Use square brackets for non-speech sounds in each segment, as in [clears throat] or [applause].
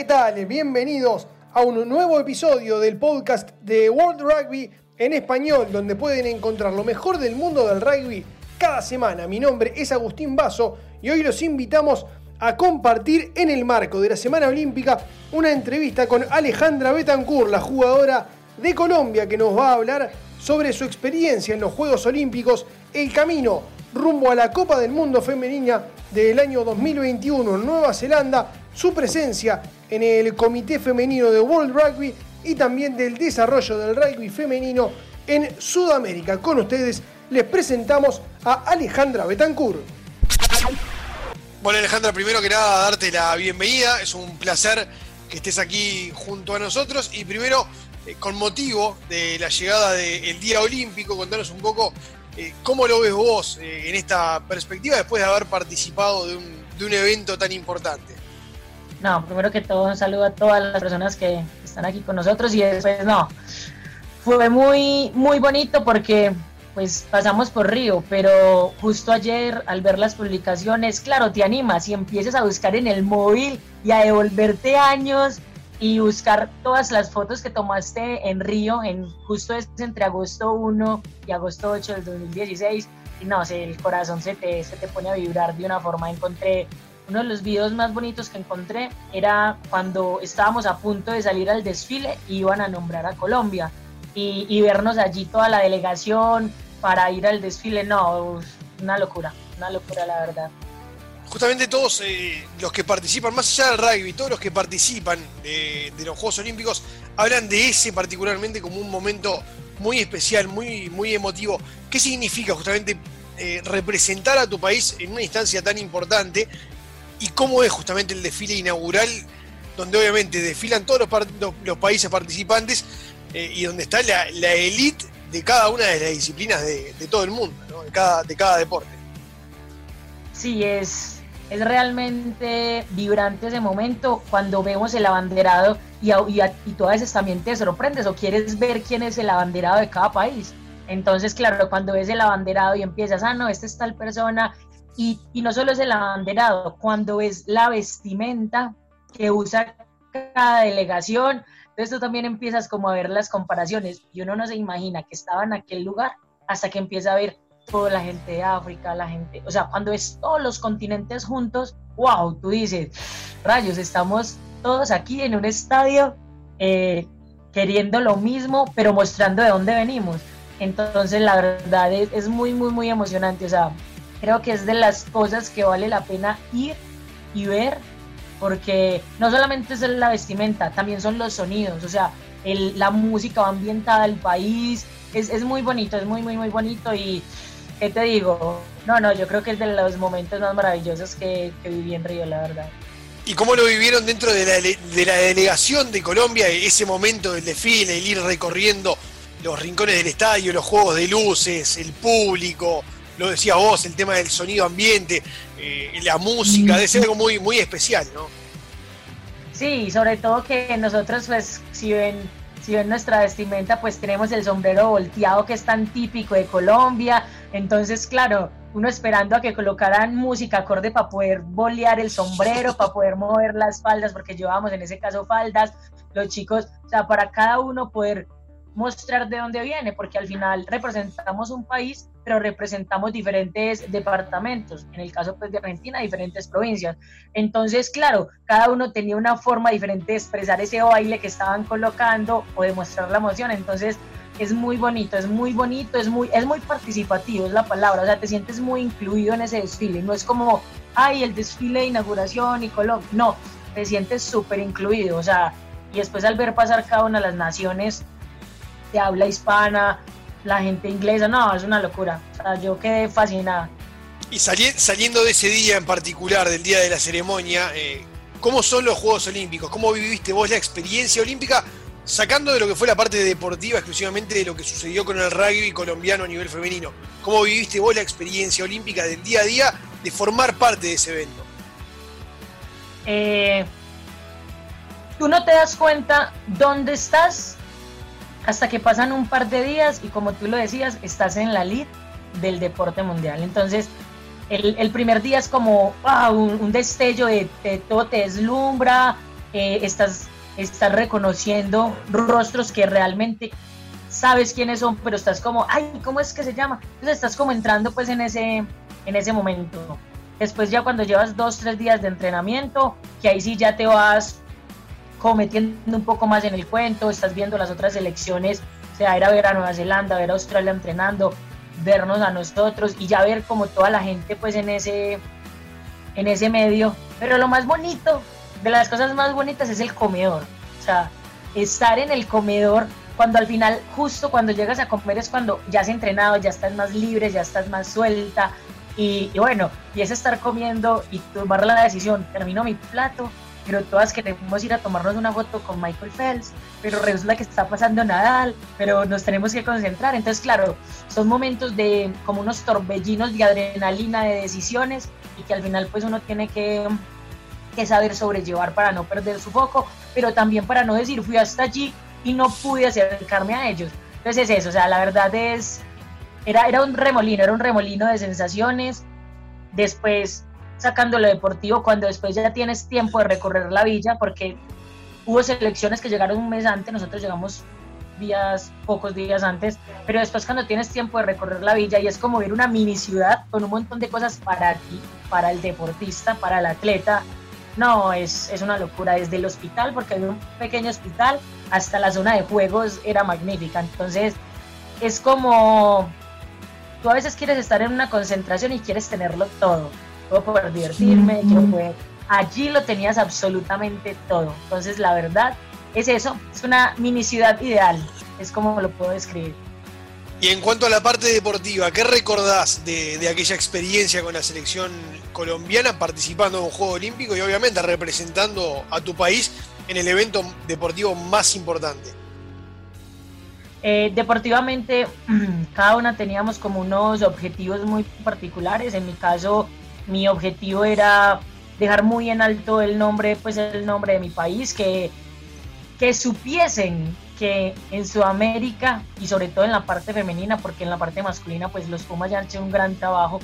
¿qué tal? Bienvenidos a un nuevo episodio del podcast de World Rugby en español, donde pueden encontrar lo mejor del mundo del rugby cada semana. Mi nombre es Agustín Basso y hoy los invitamos a compartir en el marco de la Semana Olímpica una entrevista con Alejandra Betancourt, la jugadora de Colombia, que nos va a hablar sobre su experiencia en los Juegos Olímpicos, el camino rumbo a la Copa del Mundo Femenina del año 2021 en Nueva Zelanda, su presencia en el Comité Femenino de World Rugby y también del desarrollo del rugby femenino en Sudamérica. Con ustedes les presentamos a Alejandra Betancourt. Bueno Alejandra, primero que nada darte la bienvenida, es un placer que estés aquí junto a nosotros y primero eh, con motivo de la llegada del Día Olímpico, contanos un poco eh, cómo lo ves vos eh, en esta perspectiva después de haber participado de un, de un evento tan importante. No, primero que todo un saludo a todas las personas que están aquí con nosotros y después no, fue muy, muy bonito porque pues pasamos por Río, pero justo ayer al ver las publicaciones, claro, te animas y empiezas a buscar en el móvil y a devolverte años y buscar todas las fotos que tomaste en Río, en justo es entre agosto 1 y agosto 8 del 2016. Y no el corazón se te, se te pone a vibrar de una forma. Encontré uno de los videos más bonitos que encontré, era cuando estábamos a punto de salir al desfile y iban a nombrar a Colombia. Y, y vernos allí toda la delegación para ir al desfile, no, una locura, una locura la verdad justamente todos eh, los que participan, más allá del rugby, todos los que participan de, los Juegos Olímpicos, hablan de ese particularmente como un momento muy especial, muy, muy emotivo. ¿Qué significa justamente eh, representar a tu país en una instancia tan importante? ¿Y cómo es justamente el desfile inaugural, donde obviamente desfilan todos los, países participantes eh, y donde está la, la elite de cada una de las disciplinas de, todo el mundo, de, cada, de cada deporte? Sí, es, es realmente vibrante ese momento cuando vemos el abanderado y, y, y tú a veces también te sorprendes o quieres ver quién es el abanderado de cada país. Entonces, claro, cuando ves el abanderado y empiezas, ah, no, esta es tal persona, y, y no solo es el abanderado, cuando ves la vestimenta que usa cada delegación, entonces tú también empiezas como a ver las comparaciones y uno no se imagina que estaba en aquel lugar hasta que empieza a ver toda la gente de África, la gente, o sea, cuando es todos los continentes juntos, wow, tú dices, rayos, estamos todos aquí en un estadio eh, queriendo lo mismo, pero mostrando de dónde venimos. Entonces, la verdad es, es, muy, muy, muy emocionante. O sea, creo que es de las cosas que vale la pena ir y ver, porque no solamente es la vestimenta, también son los sonidos. O sea, el, la música ambientada al país. Es, es muy bonito, es muy, muy, muy bonito. Y ¿qué te digo? No, no, yo creo que es de los momentos más maravillosos que, viví en Río, la verdad. ¿Y cómo lo vivieron dentro de la, delegación de Colombia, ese momento del desfile, el ir recorriendo los rincones del estadio, los juegos de luces, el público, lo decía vos, el tema del sonido ambiente, eh, la música, debe ser algo muy, muy especial, ¿no? Sí, sobre todo que nosotros, pues, si ven si ven nuestra vestimenta, pues tenemos el sombrero volteado que es tan típico de Colombia. Entonces, claro, uno esperando a que colocaran música acorde para poder bolear el sombrero, para poder mover las faldas, porque llevábamos en ese caso faldas, los chicos, o sea, para cada uno poder mostrar de dónde viene, porque al final representamos un país, pero representamos diferentes departamentos, en el caso pues, de Argentina, diferentes provincias. Entonces, claro, cada uno tenía una forma diferente de expresar ese baile que estaban colocando o de mostrar la emoción, entonces es muy bonito, es muy bonito, es muy, es muy participativo, es la palabra, o sea, te sientes muy incluido en ese desfile, no es como, ay, el desfile de inauguración y Colombia, no, te sientes súper incluido, o sea, y después al ver pasar cada una de las naciones, de habla hispana, la gente inglesa, no, es una locura. O sea, yo quedé fascinada. Y saliendo de ese día en particular, del día de la ceremonia, eh, ¿cómo son los Juegos Olímpicos? ¿Cómo viviste vos la experiencia olímpica? Sacando de lo que fue la parte deportiva exclusivamente de lo que sucedió con el rugby colombiano a nivel femenino. ¿Cómo viviste vos la experiencia olímpica del día a día de formar parte de ese evento? Eh, tú no te das cuenta dónde estás hasta que pasan un par de días y como tú lo decías, estás en la lead del deporte mundial. Entonces, el, primer día es como un, destello de, todo te deslumbra, eh, estás, estás reconociendo rostros que realmente sabes quiénes son, pero estás como, ay, ¿cómo es que se llama? Entonces estás como entrando pues en ese, en ese momento. Después ya cuando llevas dos, tres días de entrenamiento, que ahí sí ya te vas cometiendo un poco más en el cuento, estás viendo las otras elecciones, o sea, ir a ver a Nueva Zelanda, ver a Australia entrenando, vernos a nosotros y ya ver como toda la gente pues en ese, en ese medio. Pero lo más bonito, de las cosas más bonitas es el comedor. O sea, estar en el comedor cuando al final, justo cuando llegas a comer es cuando ya has entrenado, ya estás más libre, ya estás más suelta. Y, y bueno, y es estar comiendo y tomar la decisión, termino mi plato, pero todas queremos ir a tomarnos una foto con Michael Phelps, pero resulta que está pasando Nadal, pero nos tenemos que concentrar. Entonces, claro, son momentos de como unos torbellinos de adrenalina, de decisiones, y que al final pues uno tiene que, que saber sobrellevar para no perder su foco, pero también para no decir fui hasta allí y no pude acercarme a ellos. Entonces es eso, o sea, la verdad es, era, era un remolino, era un remolino de sensaciones. Después sacando lo deportivo cuando después ya tienes tiempo de recorrer la villa, porque hubo selecciones que llegaron un mes antes, nosotros llegamos días, pocos días antes, pero después cuando tienes tiempo de recorrer la villa y es como ver una mini ciudad con un montón de cosas para ti, para el deportista, para el atleta, no, es, es una locura, desde el hospital, porque había un pequeño hospital, hasta la zona de juegos era magnífica, entonces es como, tú a veces quieres estar en una concentración y quieres tenerlo todo, poder divertirme, quiero. Allí lo tenías absolutamente todo. Entonces, la verdad es eso, es una mini ciudad ideal, es como lo puedo describir. Y en cuanto a la parte deportiva, ¿qué recordás de, de, aquella experiencia con la selección colombiana participando en un Juego Olímpico y obviamente representando a tu país en el evento deportivo más importante? Eh, deportivamente, [clears throat] cada una teníamos como unos objetivos muy particulares. En mi caso, mi objetivo era dejar muy en alto el nombre, pues el nombre de mi país, que, que supiesen que en Sudamérica y sobre todo en la parte femenina, porque en la parte masculina pues los Pumas ya han hecho un gran trabajo,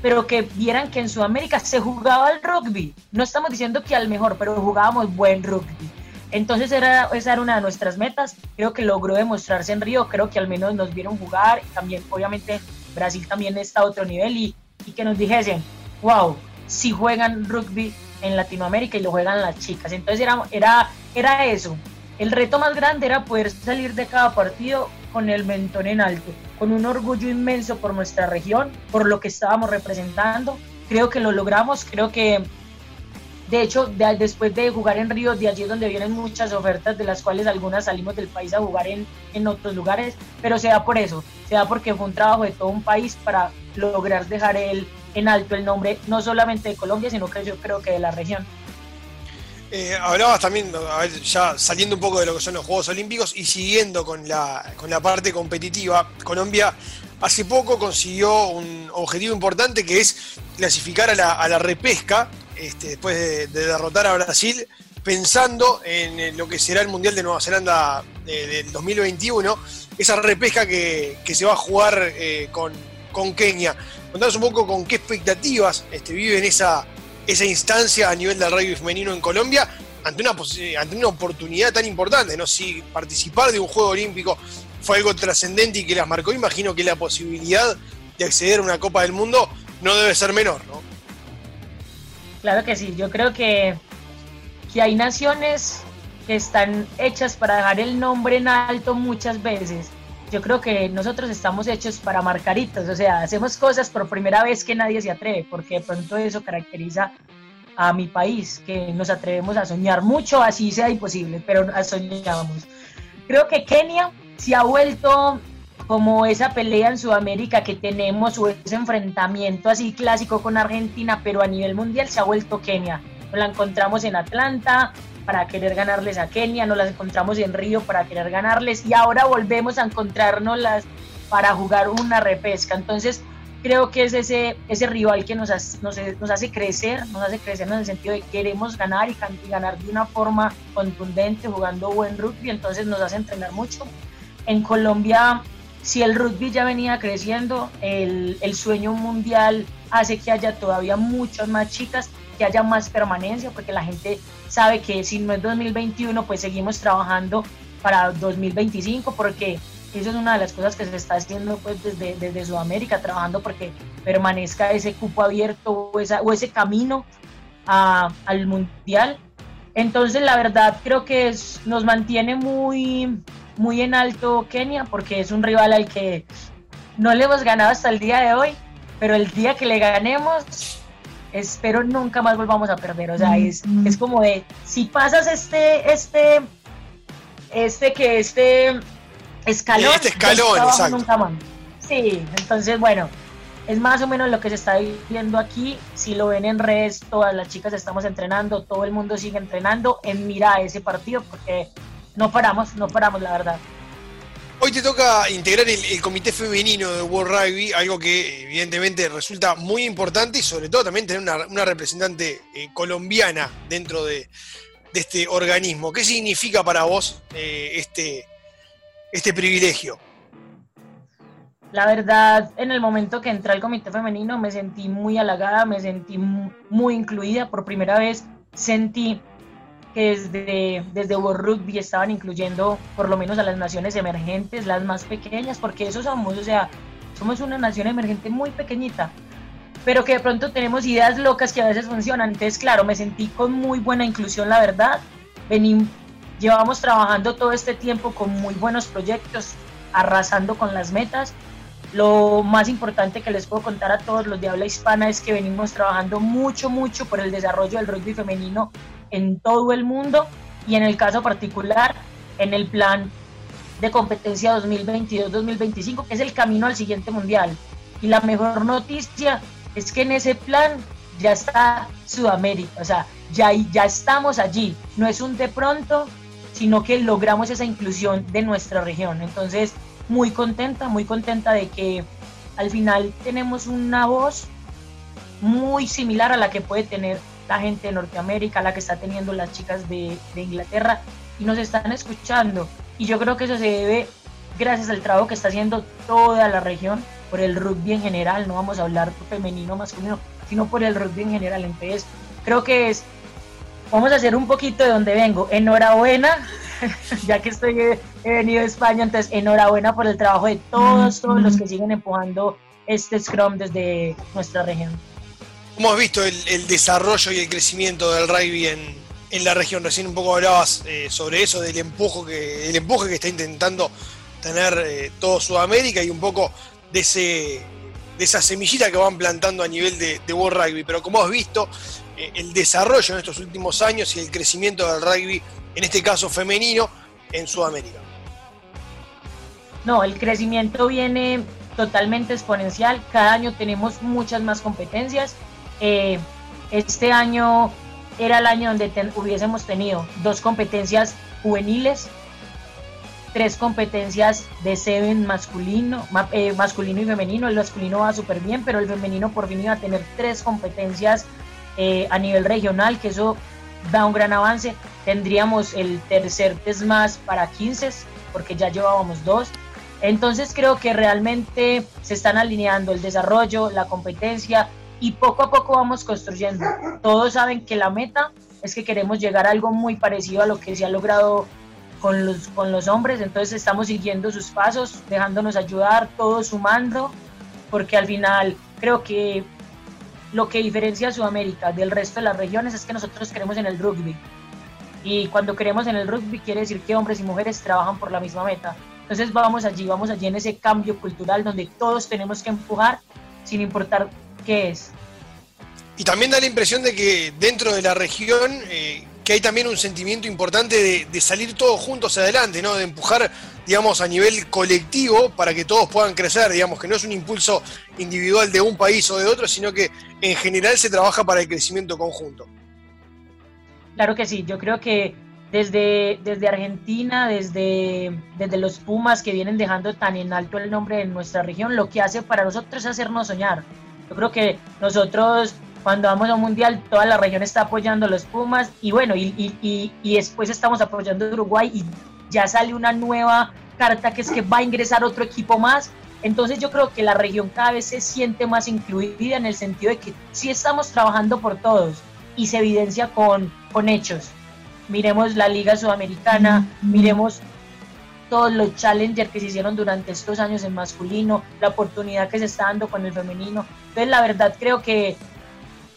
pero que vieran que en Sudamérica se jugaba el rugby. No estamos diciendo que al mejor, pero jugábamos buen rugby. Entonces era, esa era una de nuestras metas, creo que logró demostrarse en Río, creo que al menos nos vieron jugar, también obviamente Brasil también está a otro nivel y, y que nos dijesen, wow, si juegan rugby en Latinoamérica y lo juegan las chicas. Entonces era, era, era eso. El reto más grande era poder salir de cada partido con el mentón en alto, con un orgullo inmenso por nuestra región, por lo que estábamos representando. Creo que lo logramos, creo que de hecho, después de jugar en Río, de allí es donde vienen muchas ofertas, de las cuales algunas salimos del país a jugar en, en otros lugares, pero se da por eso, se da porque fue un trabajo de todo un país para lograr dejar el, en alto el nombre no solamente de Colombia, sino que yo creo que de la región. Eh, hablabas también, a ver, ya saliendo un poco de lo que son los Juegos Olímpicos y siguiendo con la, con la parte competitiva, Colombia hace poco consiguió un objetivo importante que es clasificar a la, a la repesca este, después de, de, derrotar a Brasil, pensando en lo que será el Mundial de Nueva Zelanda del 2021, esa repesca que, se va a jugar eh, con, Kenia. Contanos un poco con qué expectativas este, viven esa, instancia a nivel del rugby femenino en Colombia ante una, ante una oportunidad tan importante, ¿no? Si participar de un Juego Olímpico fue algo trascendente y que las marcó, imagino que la posibilidad de acceder a una Copa del Mundo no debe ser menor, ¿no? Claro que sí, yo creo que, que hay naciones que están hechas para dejar el nombre en alto muchas veces yo creo que nosotros estamos hechos para marcaritos, o sea, hacemos cosas por primera vez que nadie se atreve, porque de pronto eso caracteriza a mi país, que nos atrevemos a soñar mucho, así sea imposible, pero soñábamos. Creo que Kenia se ha vuelto como esa pelea en Sudamérica que tenemos o ese enfrentamiento así clásico con Argentina, pero a nivel mundial se ha vuelto Kenia. La encontramos en Atlanta, para querer ganarles a Kenia, nos las encontramos en Río para querer ganarles y ahora volvemos a encontrarnos las para jugar una repesca. Entonces, creo que es ese, ese rival que nos, hace, nos, nos, crecer, nos hace crecer en el sentido de queremos ganar y, ganar de una forma contundente, jugando buen rugby, entonces nos hace entrenar mucho. En Colombia, si el rugby ya venía creciendo, el, el sueño mundial hace que haya todavía muchas más chicas que haya más permanencia, porque la gente sabe que si no es 2021, pues seguimos trabajando para 2025, porque eso es una de las cosas que se está haciendo pues desde, desde Sudamérica, trabajando porque permanezca ese cupo abierto o, esa, o ese camino a, al Mundial. Entonces, la verdad, creo que nos mantiene muy, muy en alto Kenia, porque es un rival al que no le hemos ganado hasta el día de hoy, pero el día que le ganemos, espero nunca más volvamos a perder. O sea, es, es como de, si pasas este, este, este que este escalón, este escalón, exacto. Nunca más. Sí, entonces bueno, es más o menos lo que se está viendo aquí. Si lo ven en redes, todas las chicas estamos entrenando, todo el mundo sigue entrenando en mira a ese partido porque no paramos, no paramos, la verdad. Hoy te toca integrar el, comité femenino de World Rugby, algo que evidentemente resulta muy importante y sobre todo también tener una, representante eh, colombiana dentro de, este organismo. ¿Qué significa para vos eh, este, este privilegio? La verdad, en el momento que entré al comité femenino me sentí muy halagada, me sentí muy incluida. Por primera vez sentí que desde, desde World Rugby estaban incluyendo por lo menos a las naciones emergentes, las más pequeñas, porque eso somos, o sea, somos una nación emergente muy pequeñita, pero que de pronto tenemos ideas locas que a veces funcionan. Entonces, claro, me sentí con muy buena inclusión, la verdad. Vení, llevamos trabajando todo este tiempo con muy buenos proyectos, arrasando con las metas. Lo más importante que les puedo contar a todos los de habla hispana es que venimos trabajando mucho, mucho por el desarrollo del rugby femenino en todo el mundo y en el caso particular en el plan de competencia 2022-2025, que es el camino al siguiente mundial. Y la mejor noticia es que en ese plan ya está Sudamérica, o sea, ya, ya estamos allí. No es un de pronto, sino que logramos esa inclusión de nuestra región. Entonces, muy contenta, muy contenta de que al final tenemos una voz muy similar a la que puede tener la gente de Norteamérica, la que está teniendo las chicas de, Inglaterra, y nos están escuchando. Y yo creo que eso se debe gracias al trabajo que está haciendo toda la región por el rugby en general, no vamos a hablar femenino, masculino, sino por el rugby en general. Entonces, creo que es, vamos a hacer un poquito de donde vengo. Enhorabuena, [laughs] ya que estoy, he venido de España, entonces enhorabuena por el trabajo de todos, todos los que siguen empujando este Scrum desde nuestra región. ¿Cómo has visto el, desarrollo y el crecimiento del rugby en, la región? Recién un poco hablabas eh, sobre eso, del empuje, que, el empuje que está intentando tener eh, todo Sudamérica y un poco de, ese, de esa semillita que van plantando a nivel de, World Rugby. Pero como has visto, eh, el desarrollo en estos últimos años y el crecimiento del rugby, en este caso femenino, en Sudamérica. No, el crecimiento viene totalmente exponencial. Cada año tenemos muchas más competencias eh, este año era el año donde hubiésemos tenido dos competencias juveniles, tres competencias de Seven masculino, eh, masculino y femenino. El masculino va súper bien, pero el femenino por fin iba a tener tres competencias eh, a nivel regional, que eso da un gran avance. Tendríamos el tercer test más para 15, porque ya llevábamos dos. Entonces creo que realmente se están alineando el desarrollo, la competencia, y poco a poco vamos construyendo. Todos saben que la meta es que queremos llegar a algo muy parecido a lo que se ha logrado con los, con los hombres, entonces estamos siguiendo sus pasos, dejándonos ayudar, todos sumando, porque al final creo que lo que diferencia a Sudamérica del resto de las regiones es que nosotros queremos en el rugby. Y cuando queremos en el rugby quiere decir que hombres y mujeres trabajan por la misma meta. Entonces vamos allí, vamos allí en ese cambio cultural donde todos tenemos que empujar sin importar qué es. Y también da la impresión de que dentro de la región, eh, que hay también un sentimiento importante de, salir todos juntos adelante, ¿no? De empujar, digamos, a nivel colectivo para que todos puedan crecer, digamos, que no es un impulso individual de un país o de otro, sino que en general se trabaja para el crecimiento conjunto. Claro que sí, yo creo que desde, desde Argentina, desde, desde los Pumas que vienen dejando tan en alto el nombre de nuestra región, lo que hace para nosotros es hacernos soñar yo creo que nosotros cuando vamos a un mundial, toda la región está apoyando a los Pumas y bueno, y, después estamos apoyando a Uruguay y ya sale una nueva carta que es que va a ingresar otro equipo más. Entonces yo creo que la región cada vez se siente más incluida en el sentido de que sí estamos trabajando por todos. y se evidencia con, con hechos. Miremos la Liga Sudamericana, miremos todos los challengers que se hicieron durante estos años en masculino, la oportunidad que se está dando con el femenino. Entonces, la verdad creo que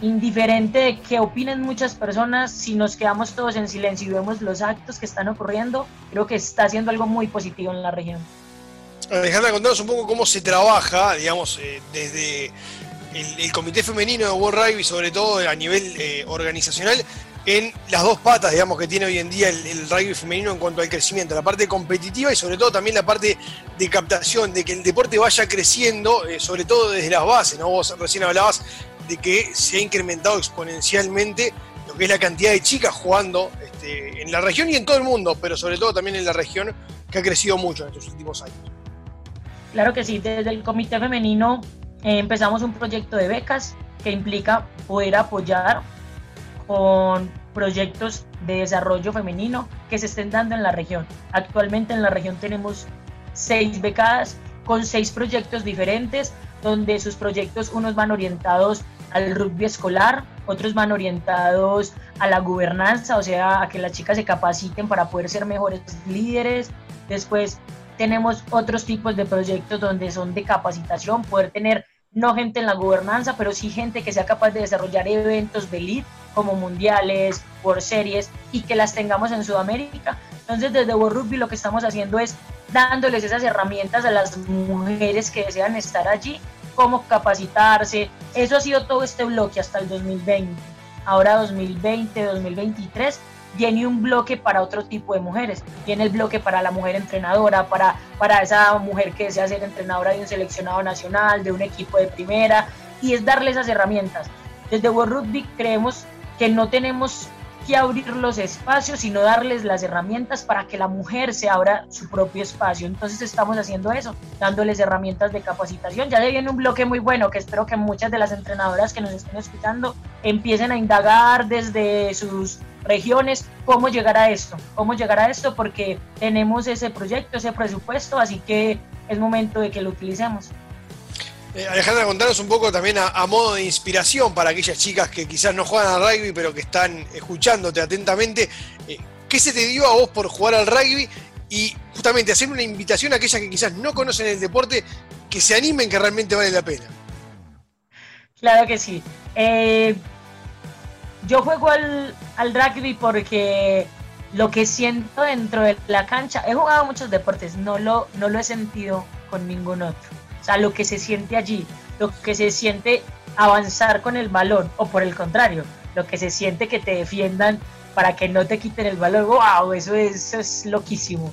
indiferente de que opinen muchas personas, si nos quedamos todos en silencio y vemos los actos que están ocurriendo, creo que está haciendo algo muy positivo en la región. Alejandra, contanos un poco cómo se trabaja, digamos, eh, desde el, Comité Femenino de World Rugby, sobre todo a nivel eh, organizacional, en las dos patas, digamos, que tiene hoy en día el, rugby femenino en cuanto al crecimiento, la parte competitiva y sobre todo también la parte de captación, de que el deporte vaya creciendo, eh, sobre todo desde las bases, ¿no? Vos recién hablabas de que se ha incrementado exponencialmente lo que es la cantidad de chicas jugando este, en la región y en todo el mundo, pero sobre todo también en la región, que ha crecido mucho en estos últimos años. Claro que sí, desde el Comité Femenino eh, empezamos un proyecto de becas que implica poder apoyar con proyectos de desarrollo femenino que se estén dando en la región. Actualmente en la región tenemos seis becadas con seis proyectos diferentes, donde sus proyectos unos van orientados al rugby escolar, otros van orientados a la gobernanza, o sea, a que las chicas se capaciten para poder ser mejores líderes. Después tenemos otros tipos de proyectos donde son de capacitación, poder tener no gente en la gobernanza, pero sí gente que sea capaz de desarrollar eventos de elite como mundiales, por series y que las tengamos en Sudamérica. Entonces desde World Rugby lo que estamos haciendo es dándoles esas herramientas a las mujeres que desean estar allí, cómo capacitarse. Eso ha sido todo este bloque hasta el 2020. Ahora 2020, 2023 viene un bloque para otro tipo de mujeres. Viene el bloque para la mujer entrenadora, para, para esa mujer que desea ser entrenadora de un seleccionado nacional, de un equipo de primera, y es darle esas herramientas. Desde World Rugby creemos que no tenemos que abrir los espacios, sino darles las herramientas para que la mujer se abra su propio espacio. Entonces estamos haciendo eso, dándoles herramientas de capacitación. Ya se viene un bloque muy bueno que espero que muchas de las entrenadoras que nos estén escuchando empiecen a indagar desde sus regiones cómo llegar a esto, cómo llegar a esto porque tenemos ese proyecto, ese presupuesto, así que es momento de que lo utilicemos. Eh, Alejandra, contanos un poco también a, modo de inspiración para aquellas chicas que quizás no juegan al rugby, pero que están escuchándote atentamente. Eh, ¿Qué se te dio a vos por jugar al rugby? Y justamente hacer una invitación a aquellas que quizás no conocen el deporte, que se animen que realmente vale la pena. Claro que sí. Eh, yo juego al, al rugby porque lo que siento dentro de la cancha, he jugado muchos deportes, no lo, no lo he sentido con ningún otro o sea, lo que se siente allí, lo que se siente avanzar con el balón, o por el contrario, lo que se siente que te defiendan para que no te quiten el balón, wow, eso es, es loquísimo.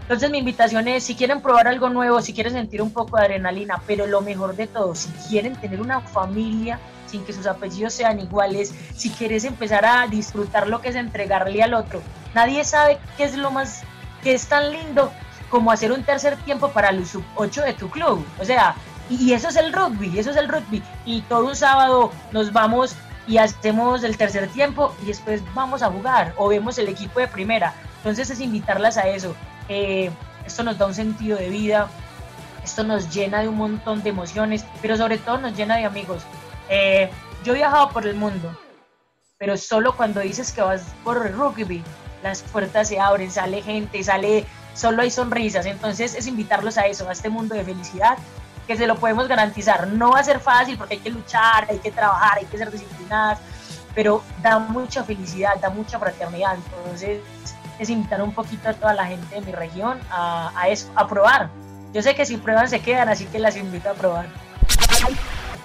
Entonces mi invitación es, si quieren probar algo nuevo, si quieren sentir un poco de adrenalina, pero lo mejor de todo, si quieren tener una familia sin que sus apellidos sean iguales, si quieres empezar a disfrutar lo que es entregarle al otro, nadie sabe qué es lo más, que es tan lindo como hacer un tercer tiempo para el sub 8 de tu club. O sea, y, eso es el rugby, eso es el rugby. Y todo un sábado nos vamos y hacemos el tercer tiempo y después vamos a jugar o vemos el equipo de primera. Entonces es invitarlas a eso. Eh, esto nos da un sentido de vida, esto nos llena de un montón de emociones, pero sobre todo nos llena de amigos. Eh, yo he viajado por el mundo, pero solo cuando dices que vas por el rugby, las puertas se abren, sale gente, sale solo hay sonrisas. Entonces es invitarlos a eso, a este mundo de felicidad, que se lo podemos garantizar. No va a ser fácil porque hay que luchar, hay que trabajar, hay que ser disciplinadas, pero da mucha felicidad, da mucha fraternidad. Entonces es invitar un poquito a toda la gente de mi región a, a eso, a probar. Yo sé que si prueban se quedan, así que las invito a probar.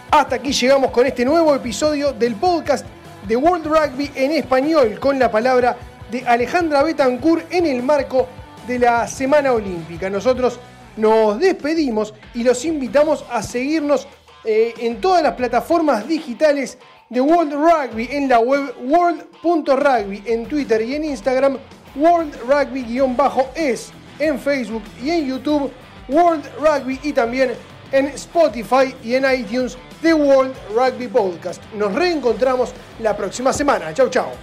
Hasta aquí llegamos con este nuevo episodio del podcast de World Rugby en español con la palabra de Alejandra Betancourt en el marco de la Semana Olímpica. Nosotros nos despedimos y los invitamos a seguirnos eh, en todas las plataformas digitales de World Rugby en la web world.rugby en Twitter y en Instagram World Rugby-es en Facebook y en YouTube World Rugby y también en Spotify y en iTunes de World Rugby Podcast. Nos reencontramos la próxima semana. Chau chau.